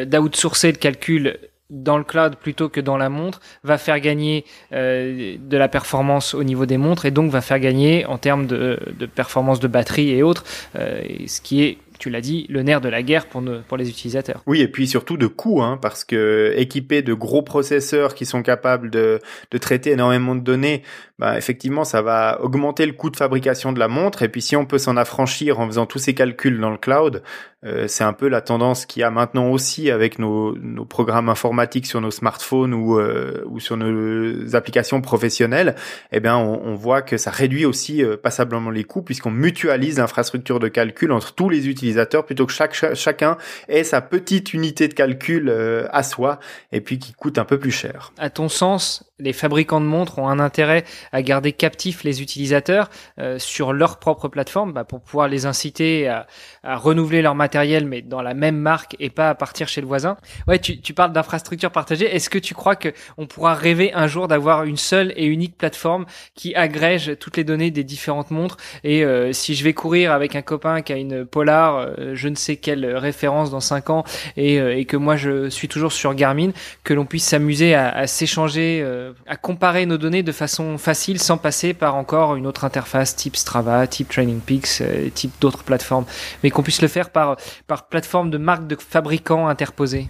Speaker 1: d'outsourcer le calcul dans le cloud plutôt que dans la montre va faire gagner euh, de la performance au niveau des montres et donc va faire gagner en termes de, de performance de batterie et autres, euh, ce qui est tu l'as dit, le nerf de la guerre pour, pour les utilisateurs.
Speaker 2: Oui, et puis surtout de coûts, hein, parce que équipé de gros processeurs qui sont capables de, de traiter énormément de données, bah, effectivement, ça va augmenter le coût de fabrication de la montre. Et puis si on peut s'en affranchir en faisant tous ces calculs dans le cloud, euh, c'est un peu la tendance qu'il y a maintenant aussi avec nos, nos programmes informatiques sur nos smartphones ou, euh, ou sur nos applications professionnelles. Eh bien, on, on voit que ça réduit aussi euh, passablement les coûts puisqu'on mutualise l'infrastructure de calcul entre tous les utilisateurs plutôt que chaque, chacun ait sa petite unité de calcul euh, à soi et puis qui coûte un peu plus cher.
Speaker 1: À ton sens, les fabricants de montres ont un intérêt à garder captifs les utilisateurs euh, sur leur propre plateforme bah, pour pouvoir les inciter à, à, renouveler leur matériel mais dans la même marque et pas à partir chez le voisin. Ouais, tu, tu parles d'infrastructure partagée. Est-ce que tu crois que on pourra rêver un jour d'avoir une seule et unique plateforme qui agrège toutes les données des différentes montres? Et euh, si je vais courir avec un copain qui a une Polar, euh, je ne sais quelle référence dans 5 ans et, et, que moi je suis toujours sur Garmin, que l'on puisse s'amuser à, à s'échanger à comparer nos données de façon facile sans passer par encore une autre interface type Strava, type Training Peaks, type d'autres plateformes, mais qu'on puisse le faire par, par plateforme de marque de fabricants interposés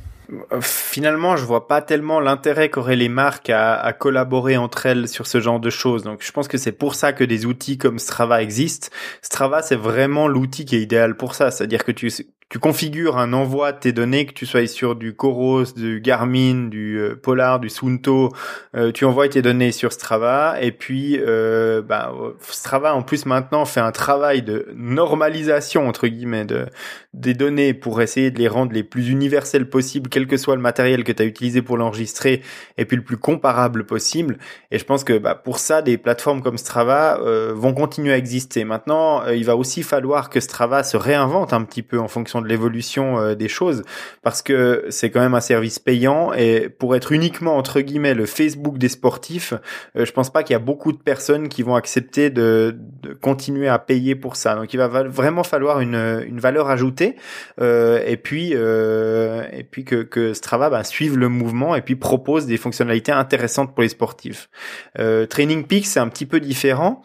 Speaker 2: finalement, je vois pas tellement l'intérêt qu'auraient les marques à, à, collaborer entre elles sur ce genre de choses. Donc, je pense que c'est pour ça que des outils comme Strava existent. Strava, c'est vraiment l'outil qui est idéal pour ça. C'est-à-dire que tu, tu configures un envoi de tes données, que tu sois sur du Coros, du Garmin, du euh, Polar, du Sunto, euh, tu envoies tes données sur Strava et puis euh, bah, Strava en plus maintenant fait un travail de normalisation entre guillemets de des données pour essayer de les rendre les plus universelles possibles, quel que soit le matériel que tu as utilisé pour l'enregistrer, et puis le plus comparable possible. Et je pense que bah, pour ça, des plateformes comme Strava euh, vont continuer à exister. Maintenant, il va aussi falloir que Strava se réinvente un petit peu en fonction de l'évolution euh, des choses, parce que c'est quand même un service payant et pour être uniquement entre guillemets le Facebook des sportifs, euh, je pense pas qu'il y a beaucoup de personnes qui vont accepter de, continuer à payer pour ça. Donc il va vraiment falloir une, une valeur ajoutée euh, et puis et puis que, que Strava bah, suive le mouvement et puis propose des fonctionnalités intéressantes pour les sportifs. Training Peaks c'est un petit peu différent.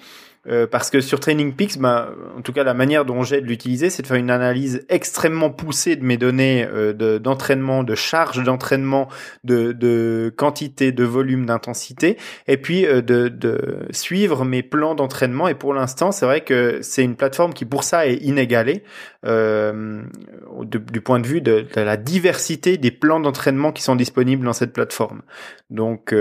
Speaker 2: Euh, parce que sur Training Peaks, ben, en tout cas la manière dont j'ai de l'utiliser, c'est de faire une analyse extrêmement poussée de mes données euh, d'entraînement, de, charge d'entraînement, de, de, quantité, de volume, d'intensité, et puis euh, de, de, suivre mes plans d'entraînement. Et pour l'instant, c'est vrai que c'est une plateforme qui pour ça est inégalée du point de vue de, la diversité des plans d'entraînement qui sont disponibles dans cette plateforme. Donc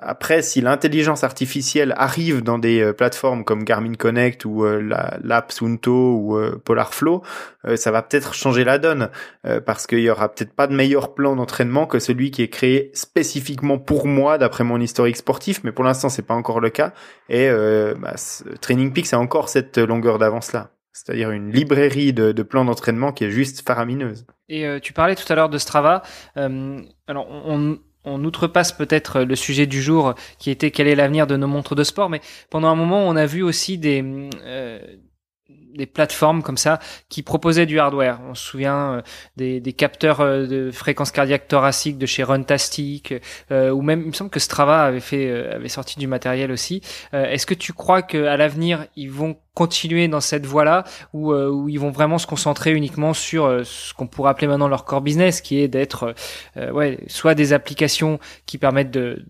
Speaker 2: après, si l'intelligence artificielle arrive dans des plateformes comme Garmin Connect ou euh, l'app Sunto ou euh, Polarflow, euh, ça va peut-être changer la donne parce qu'il y aura peut-être pas de meilleur plan d'entraînement que celui qui est créé spécifiquement pour moi d'après mon historique sportif, mais pour l'instant c'est pas encore le cas et bah, Training Peaks a encore cette longueur d'avance là c'est-à-dire une librairie de, de plans d'entraînement qui est juste faramineuse.
Speaker 1: Et tu parlais tout à l'heure de Strava. alors, on, on outrepasse peut-être le sujet du jour qui était quel est l'avenir de nos montres de sport, mais pendant un moment on a vu aussi des, euh, des plateformes comme ça qui proposaient du hardware. On se souvient euh, des, des, capteurs euh, de fréquence cardiaque thoracique de chez Runtastic, euh, ou même il me semble que Strava avait fait avait sorti du matériel aussi. Est-ce que tu crois qu'à l'avenir ils vont continuer dans cette voie-là ou où ils vont vraiment se concentrer uniquement sur ce qu'on pourrait appeler maintenant leur core business, qui est d'être ouais soit des applications qui permettent de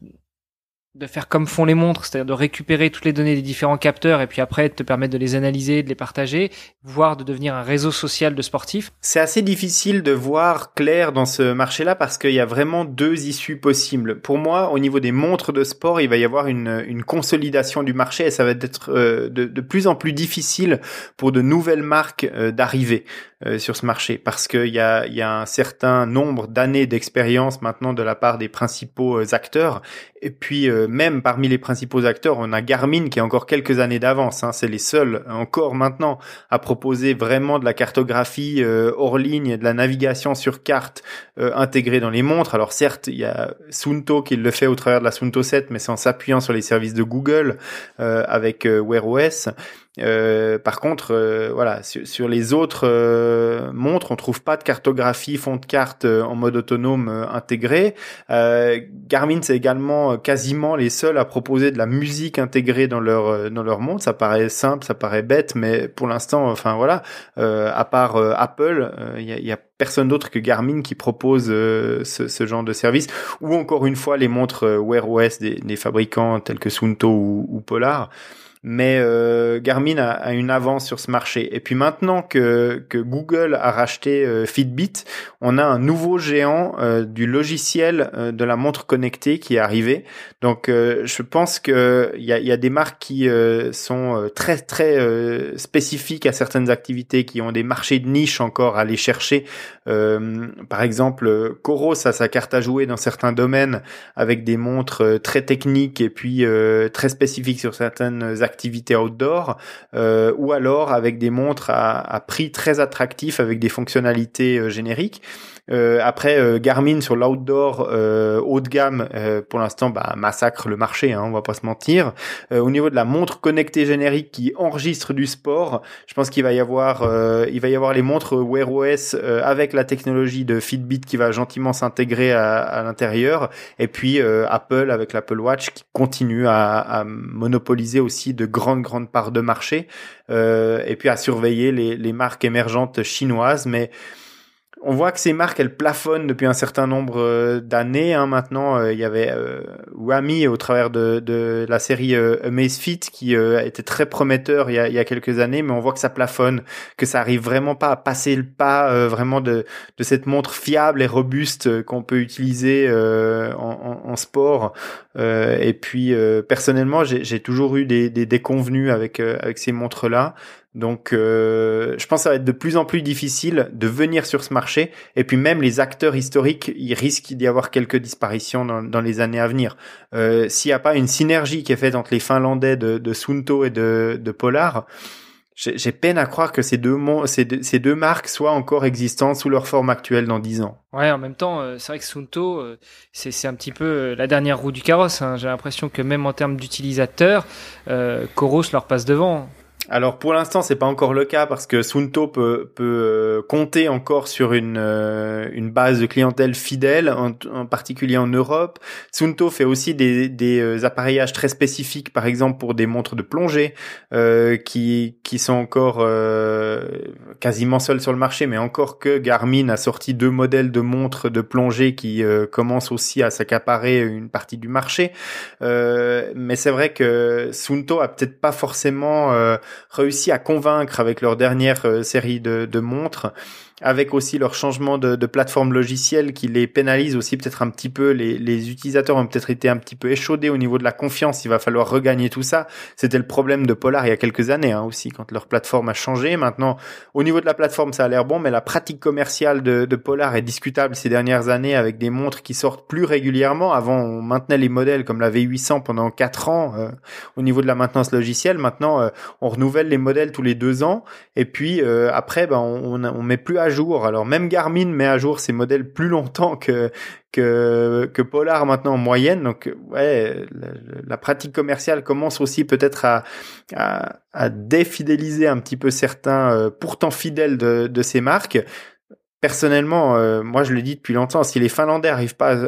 Speaker 1: de faire comme font les montres, c'est-à-dire de récupérer toutes les données des différents capteurs et puis après te permettre de les analyser, de les partager, voire de devenir un réseau social de sportifs.
Speaker 2: C'est assez difficile de voir clair dans ce marché-là parce qu'il y a vraiment deux issues possibles. Pour moi, au niveau des montres de sport, il va y avoir une, une consolidation du marché et ça va être euh, de, de, plus en plus difficile pour de nouvelles marques euh, d'arriver euh, sur ce marché parce qu'il y a, y a un certain nombre d'années d'expérience maintenant de la part des principaux acteurs et puis même parmi les principaux acteurs, on a Garmin qui a encore quelques années d'avance. Hein. C'est les seuls encore maintenant à proposer vraiment de la cartographie euh, hors ligne et de la navigation sur carte euh, intégrée dans les montres. Alors certes, il y a Sunto qui le fait au travers de la Sunto 7, mais c'est en s'appuyant sur les services de Google euh, avec Wear OS. Euh, par contre, euh, voilà, sur, les autres euh, montres, on trouve pas de cartographie fond de carte en mode autonome intégré. Garmin, c'est également quasiment les seuls à proposer de la musique intégrée dans leur dans leur montre. Ça paraît simple, ça paraît bête, mais pour l'instant, enfin voilà, à part Apple, il y a, personne d'autre que Garmin qui propose ce, genre de service. Ou encore une fois, les montres Wear OS des, fabricants tels que Sunto ou Polar mais euh, Garmin a, une avance sur ce marché. Et puis maintenant que, que Google a racheté euh, Fitbit, on a un nouveau géant euh, du logiciel de la montre connectée qui est arrivé. Donc je pense que il y a, y a, des marques qui sont très très spécifiques à certaines activités, qui ont des marchés de niche encore à aller chercher. par exemple, Coros a sa carte à jouer dans certains domaines avec des montres très techniques et puis très spécifiques sur certaines activités d'activité outdoor, ou alors avec des montres à, à prix très attractif avec des fonctionnalités génériques. Euh, après, euh, Garmin sur l'outdoor euh, haut de gamme, pour l'instant, bah, massacre le marché, hein, on va pas se mentir. au niveau de la montre connectée générique qui enregistre du sport, je pense qu'il va y avoir, il va y avoir les montres Wear OS avec la technologie de Fitbit qui va gentiment s'intégrer à, à l'intérieur, et puis Apple avec l'Apple Watch qui continue à, à, monopoliser aussi de grandes grandes parts de marché, et puis à surveiller les, les marques émergentes chinoises, mais on voit que ces marques, elles plafonnent depuis un certain nombre euh, d'années. Hein. Maintenant, euh, il y avait euh, Wami au travers de, la série Amazfit qui était très prometteur il y, a, quelques années, mais on voit que ça plafonne, que ça arrive vraiment pas à passer le pas vraiment de, cette montre fiable et robuste qu'on peut utiliser en, sport. et puis, personnellement, j'ai toujours eu des, des avec ces montres-là. Donc, euh, je pense que ça va être de plus en plus difficile de venir sur ce marché. Et puis même les acteurs historiques, il risque d'y avoir quelques disparitions dans, les années à venir. Euh, S'il n'y a pas une synergie qui est faite entre les Finlandais de, de Sunto et de, Polar, j'ai peine à croire que ces deux marques soient encore existantes sous leur forme actuelle dans dix ans.
Speaker 1: Ouais, en même temps, euh, c'est vrai que Sunto, euh, c'est un petit peu euh, la dernière roue du carrosse. Hein. J'ai l'impression que même en termes d'utilisateurs, euh, Coros leur passe devant.
Speaker 2: Alors pour l'instant c'est pas encore le cas parce que Sunto peut, peut euh, compter encore sur une, euh, une base de clientèle fidèle, en, particulier en Europe. Sunto fait aussi des, des euh, appareillages très spécifiques, par exemple pour des montres de plongée qui, qui sont encore quasiment seuls sur le marché, mais encore que Garmin a sorti deux modèles de montres de plongée qui commencent aussi à s'accaparer une partie du marché. mais c'est vrai que Sunto a peut-être pas forcément réussi à convaincre avec leur dernière euh, série de, de montres avec aussi leur changement de, de, plateforme logicielle qui les pénalise aussi peut-être un petit peu. Les, les utilisateurs ont peut-être été un petit peu échaudés au niveau de la confiance. Il va falloir regagner tout ça. C'était le problème de Polar il y a quelques années hein, aussi, quand leur plateforme a changé. Maintenant, au niveau de la plateforme, ça a l'air bon, mais la pratique commerciale de, de, Polar est discutable ces dernières années avec des montres qui sortent plus régulièrement. Avant, on maintenait les modèles comme la V800 pendant quatre ans euh, au niveau de la maintenance logicielle. Maintenant, euh, on renouvelle les modèles tous les deux ans. Et puis euh, après, ben, on, on met plus à jour. Alors même Garmin met à jour ses modèles plus longtemps que que, Polar maintenant en moyenne. Donc ouais, la, pratique commerciale commence aussi peut-être à, à, défidéliser un petit peu certains euh, pourtant fidèles de, de ces marques. Personnellement, euh, moi je le dis depuis longtemps, si les Finlandais arrivent pas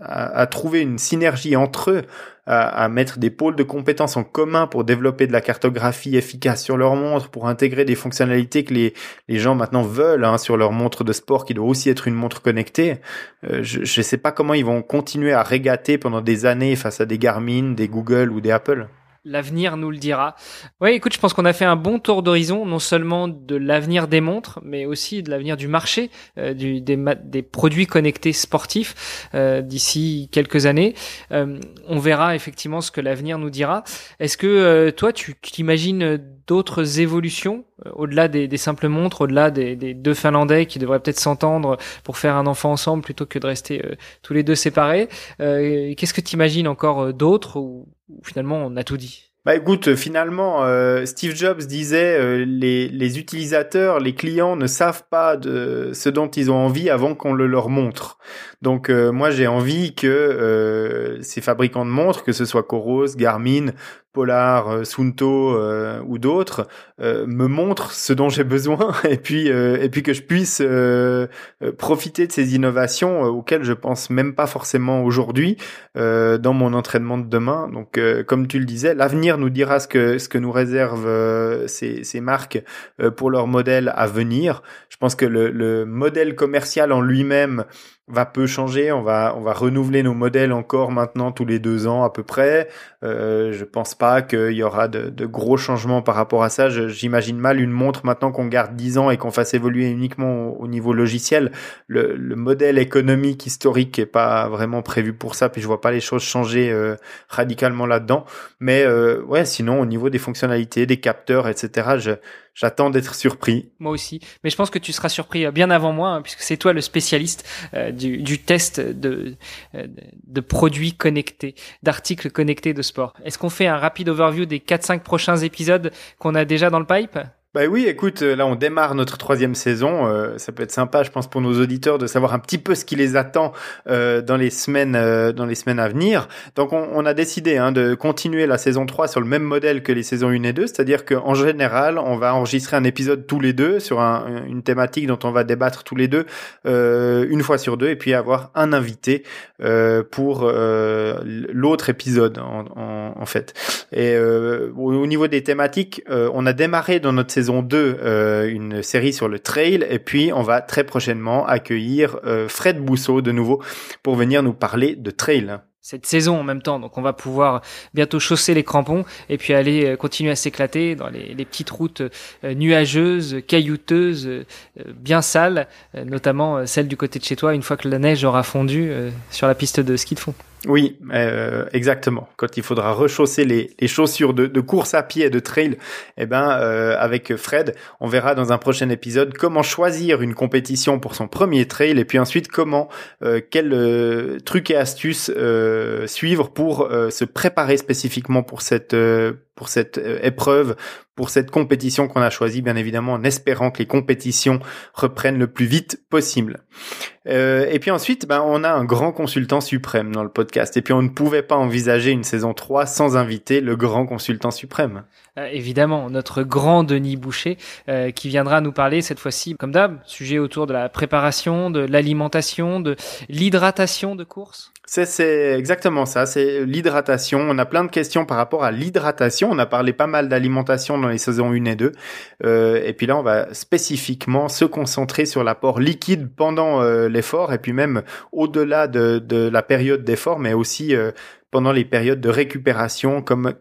Speaker 2: à, trouver une synergie entre eux, à, mettre des pôles de compétences en commun pour développer de la cartographie efficace sur leur montre, pour intégrer des fonctionnalités que les, les gens maintenant veulent hein, sur leur montre de sport, qui doit aussi être une montre connectée, euh, je ne sais pas comment ils vont continuer à régater pendant des années face à des Garmin, des Google ou des Apple.
Speaker 1: L'avenir nous le dira. Oui, écoute, je pense qu'on a fait un bon tour d'horizon, non seulement de l'avenir des montres, mais aussi de l'avenir du marché euh, du, des, des, produits connectés sportifs euh, d'ici quelques années. Euh, on verra effectivement ce que l'avenir nous dira. Est-ce que toi, tu t'imagines d'autres évolutions au-delà des, des, simples montres, au-delà des, des, deux Finlandais qui devraient peut-être s'entendre pour faire un enfant ensemble plutôt que de rester tous les deux séparés Qu'est-ce que tu imagines encore d'autres ou finalement on a tout dit
Speaker 2: bah écoute, finalement, euh, Steve Jobs disait euh, les, les utilisateurs, les clients ne savent pas de ce dont ils ont envie avant qu'on le leur montre. Donc euh, moi j'ai envie que ces fabricants de montres, que ce soit Coros, Garmin, Polar, euh, Sunto euh, ou d'autres euh, me montrent ce dont j'ai besoin [laughs] et puis et puis que je puisse profiter de ces innovations auxquelles je pense même pas forcément aujourd'hui dans mon entraînement de demain. Donc comme tu le disais, l'avenir nous dira ce que ce que nous réservent ces, ces marques pour leurs modèles à venir. Je pense que le, le modèle commercial en lui-même va peu changer. On va on va renouveler nos modèles encore maintenant tous les deux ans à peu près. Euh, je pense pas qu'il y aura de, de, gros changements par rapport à ça. J'imagine mal une montre maintenant qu'on garde dix ans et qu'on fasse évoluer uniquement au, niveau logiciel. Le, le, modèle économique historique est pas vraiment prévu pour ça. Puis je vois pas les choses changer euh, radicalement là-dedans. Mais euh, ouais, sinon au niveau des fonctionnalités, des capteurs, etc. Je j'attends d'être surpris.
Speaker 1: Moi aussi, mais je pense que tu seras surpris bien avant moi, hein, puisque c'est toi le spécialiste du, du, test de, de produits connectés, d'articles connectés de sport. Est-ce qu'on fait un rapide overview des 4-5 prochains épisodes qu'on a déjà dans le pipe?
Speaker 2: Bah oui, écoute, euh, là on démarre notre troisième saison. Euh, ça peut être sympa, je pense, pour nos auditeurs de savoir un petit peu ce qui les attend euh, dans les semaines dans les semaines à venir. Donc on, on a décidé hein, de continuer la saison 3 sur le même modèle que les saisons 1 et 2, c'est-à-dire qu'en général, on va enregistrer un épisode tous les deux sur un, une thématique dont on va débattre tous les deux une fois sur deux, et puis avoir un invité pour l'autre épisode en, en, en, fait. Et au niveau des thématiques, on a démarré dans notre saison saison 2 euh, une série sur le trail et puis on va très prochainement accueillir euh, Fred Bousseau de nouveau pour venir nous parler de trail
Speaker 1: cette saison en même temps. Donc on va pouvoir bientôt chausser les crampons et puis aller euh, continuer à s'éclater dans les, les, petites routes nuageuses, caillouteuses, bien sales, notamment celle du côté de chez toi une fois que la neige aura fondu sur la piste de ski de fond.
Speaker 2: Oui, euh, exactement. Quand il faudra rechausser les, chaussures de, course à pied et de trail, eh ben, euh, avec Fred, on verra dans un prochain épisode comment choisir une compétition pour son premier trail et puis ensuite comment, euh, quels euh, trucs et astuces suivre pour se préparer spécifiquement pour cette épreuve, pour cette compétition qu'on a choisie, bien évidemment, en espérant que les compétitions reprennent le plus vite possible. Euh, et puis ensuite, ben, on a un grand consultant suprême dans le podcast. Et puis on ne pouvait pas envisager une saison 3 sans inviter le grand consultant suprême.
Speaker 1: Euh, évidemment, notre grand Denis Boucher, euh, qui viendra nous parler cette fois-ci, comme d'hab, sujet autour de la préparation, de l'alimentation, de l'hydratation de course.
Speaker 2: C'est exactement ça, c'est l'hydratation. On a plein de questions par rapport à l'hydratation. On a parlé pas mal d'alimentation dans les saisons 1 et 2. Euh, et puis là, on va spécifiquement se concentrer sur l'apport liquide pendant euh, l'effort et puis même au-delà de, la période d'effort, mais aussi euh, pendant les périodes de récupération, comme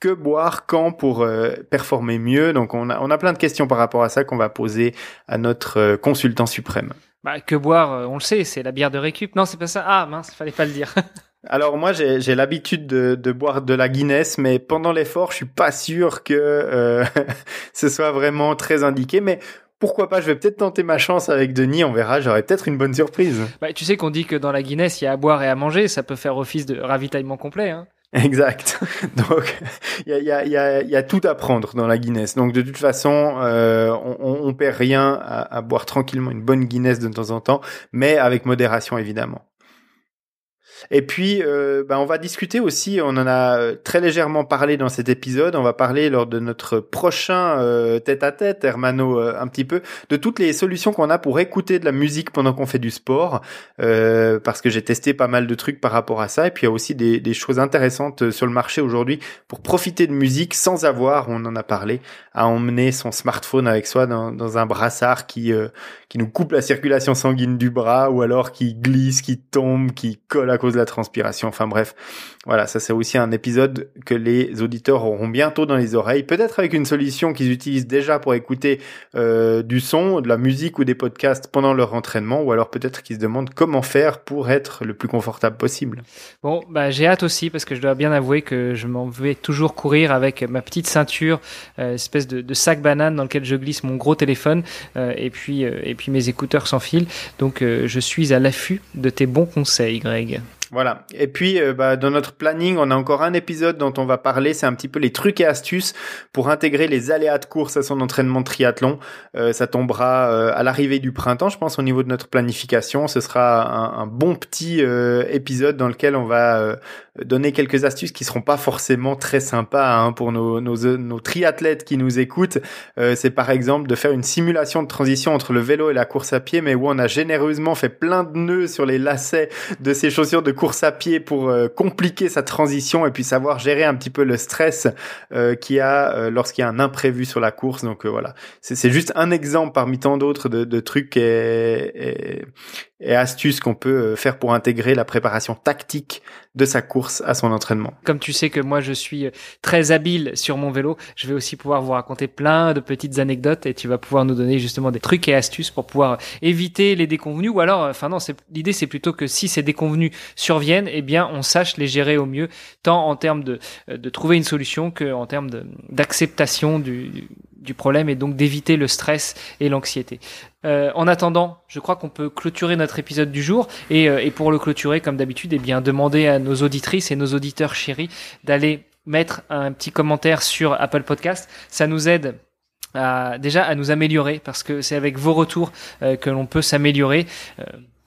Speaker 2: que boire quand pour euh, performer mieux. Donc on a, on a plein de questions par rapport à ça qu'on va poser à notre consultant suprême.
Speaker 1: Bah, que boire, on le sait, c'est la bière de récup. Non, c'est pas ça. Ah mince, fallait pas le dire. [laughs]
Speaker 2: Alors moi j'ai l'habitude de, de, boire de la Guinness, mais pendant l'effort je suis pas sûr que euh, [laughs] ce soit vraiment très indiqué. Mais pourquoi pas Je vais peut-être tenter ma chance avec Denis, on verra. J'aurai peut-être une bonne surprise.
Speaker 1: Bah, tu sais qu'on dit que dans la Guinness il y a à boire et à manger, ça peut faire office de ravitaillement complet. Hein.
Speaker 2: Exact. [laughs] Donc, il y a, y, a, y, a, y a, tout à prendre dans la Guinness. Donc, de toute façon, euh, on, on perd rien à, à, boire tranquillement une bonne Guinness de temps en temps, mais avec modération évidemment. Et puis, euh, ben, on va discuter aussi, on en a euh, très légèrement parlé dans cet épisode, on va parler lors de notre prochain euh, tête-à-tête, Hermano, euh, un petit peu, de toutes les solutions qu'on a pour écouter de la musique pendant qu'on fait du sport, parce que j'ai testé pas mal de trucs par rapport à ça, et puis il y a aussi des, des choses intéressantes sur le marché aujourd'hui pour profiter de musique sans avoir, on en a parlé, à emmener son smartphone avec soi dans, dans un brassard qui, qui nous coupe la circulation sanguine du bras, ou alors qui glisse, qui tombe, qui colle à de la transpiration. Enfin bref, voilà, ça c'est aussi un épisode que les auditeurs auront bientôt dans les oreilles, peut-être avec une solution qu'ils utilisent déjà pour écouter euh, du son, de la musique ou des podcasts pendant leur entraînement, ou alors peut-être qu'ils se demandent comment faire pour être le plus confortable possible.
Speaker 1: Bon, bah j'ai hâte aussi parce que je dois bien avouer que je m'en vais toujours courir avec ma petite ceinture, euh, espèce de, sac banane dans lequel je glisse mon gros téléphone euh, et puis et puis mes écouteurs sans fil. Donc je suis à l'affût de tes bons conseils, Greg.
Speaker 2: Voilà. Et puis, euh, bah, dans notre planning, on a encore un épisode dont on va parler. C'est un petit peu les trucs et astuces pour intégrer les aléas de course à son entraînement triathlon. Euh, ça tombera euh, à l'arrivée du printemps, je pense, au niveau de notre planification. Ce sera un, un bon petit épisode dans lequel on va donner quelques astuces qui seront pas forcément très sympas hein, pour nos, nos, nos, triathlètes qui nous écoutent. C'est par exemple de faire une simulation de transition entre le vélo et la course à pied, mais où on a généreusement fait plein de nœuds sur les lacets de ces chaussures de course à pied pour euh, compliquer sa transition et puis savoir gérer un petit peu le stress euh, qu'il y a euh, lorsqu'il y a un imprévu sur la course. Donc voilà, c'est juste un exemple parmi tant d'autres de, de, trucs et, et, et astuces qu'on peut faire pour intégrer la préparation tactique de sa course à son entraînement.
Speaker 1: Comme tu sais que moi je suis très habile sur mon vélo, je vais aussi pouvoir vous raconter plein de petites anecdotes et tu vas pouvoir nous donner justement des trucs et astuces pour pouvoir éviter les déconvenus ou alors, enfin non, l'idée c'est plutôt que si ces déconvenus surviennent, eh bien on sache les gérer au mieux, tant en termes de, de trouver une solution que en termes d'acceptation du, du problème et donc d'éviter le stress et l'anxiété. Euh, en attendant, je crois qu'on peut clôturer notre épisode du jour et, euh, et pour le clôturer, comme d'habitude, eh bien demander à nos auditrices et nos auditeurs chéris d'aller mettre un petit commentaire sur Apple Podcast. Ça nous aide à, déjà à nous améliorer parce que c'est avec vos retours euh, que l'on peut s'améliorer.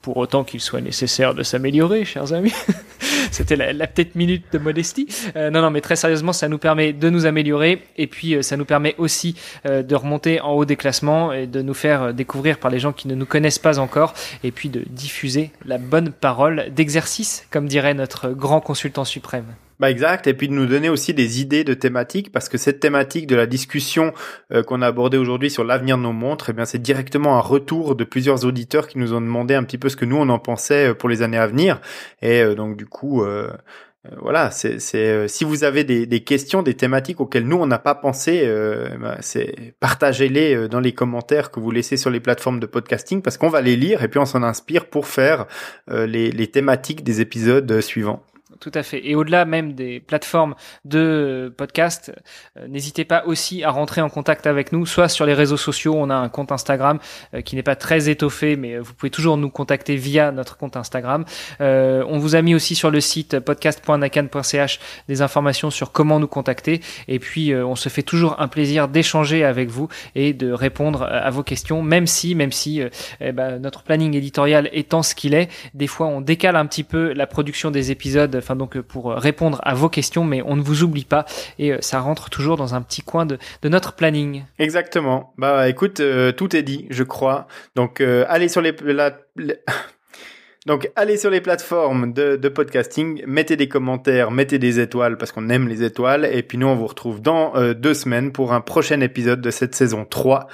Speaker 1: Pour autant qu'il soit nécessaire de s'améliorer, chers amis. [laughs] C'était la, la, petite minute de modestie. Euh, non, non, mais très sérieusement, ça nous permet de nous améliorer et puis euh, ça nous permet aussi euh, de remonter en haut des classements et de nous faire découvrir par les gens qui ne nous connaissent pas encore et puis de diffuser la bonne parole d'exercice, comme dirait notre grand consultant suprême.
Speaker 2: Bah exact, et puis de nous donner aussi des idées de thématiques, parce que cette thématique de la discussion euh, qu'on a abordée aujourd'hui sur l'avenir de nos montres, eh bien c'est directement un retour de plusieurs auditeurs qui nous ont demandé un petit peu ce que nous on en pensait euh, pour les années à venir, et euh, donc du coup. voilà, c'est si vous avez des, des, questions, des thématiques auxquelles nous on n'a pas pensé, bah, c'est partagez-les dans les commentaires que vous laissez sur les plateformes de podcasting parce qu'on va les lire et puis on s'en inspire pour faire les, les thématiques des épisodes suivants
Speaker 1: tout à fait. Et au-delà même des plateformes de podcast, euh, n'hésitez pas aussi à rentrer en contact avec nous, soit sur les réseaux sociaux, on a un compte Instagram euh, qui n'est pas très étoffé, mais vous pouvez toujours nous contacter via notre compte Instagram. Euh, on vous a mis aussi sur le site podcast.nakan.ch des informations sur comment nous contacter. Et puis, on se fait toujours un plaisir d'échanger avec vous et de répondre à vos questions, même si, même si eh ben, notre planning éditorial étant ce qu'il est, des fois on décale un petit peu la production des épisodes donc euh, pour euh, répondre à vos questions, mais on ne vous oublie pas et euh, ça rentre toujours dans un petit coin de, de notre planning.
Speaker 2: Exactement. Bah écoute, tout est dit, je crois. Donc allez sur les, [laughs] Donc, allez sur les plateformes de, de, podcasting, mettez des commentaires, mettez des étoiles parce qu'on aime les étoiles. Et puis nous, on vous retrouve dans deux semaines pour un prochain épisode de cette saison 3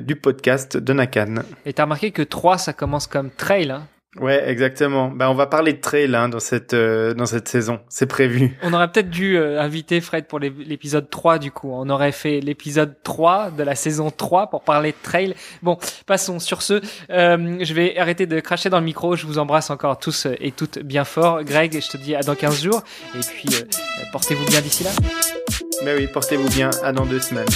Speaker 2: du podcast de Nakan.
Speaker 1: Et t'as remarqué que 3, ça commence comme trail, hein
Speaker 2: Ouais, exactement. Ben, on va parler de trail hein, dans cette euh, dans cette saison. C'est prévu.
Speaker 1: On aurait peut-être dû euh, inviter Fred pour l'épisode 3 du coup. On aurait fait l'épisode 3 de la saison 3 pour parler de trail. Bon, passons sur ce. Euh, je vais arrêter de cracher dans le micro. Je vous embrasse encore tous et toutes bien fort. Greg, je te dis à dans 15 jours. Et puis, portez-vous bien d'ici là.
Speaker 2: Ben oui, portez-vous bien. À dans deux semaines.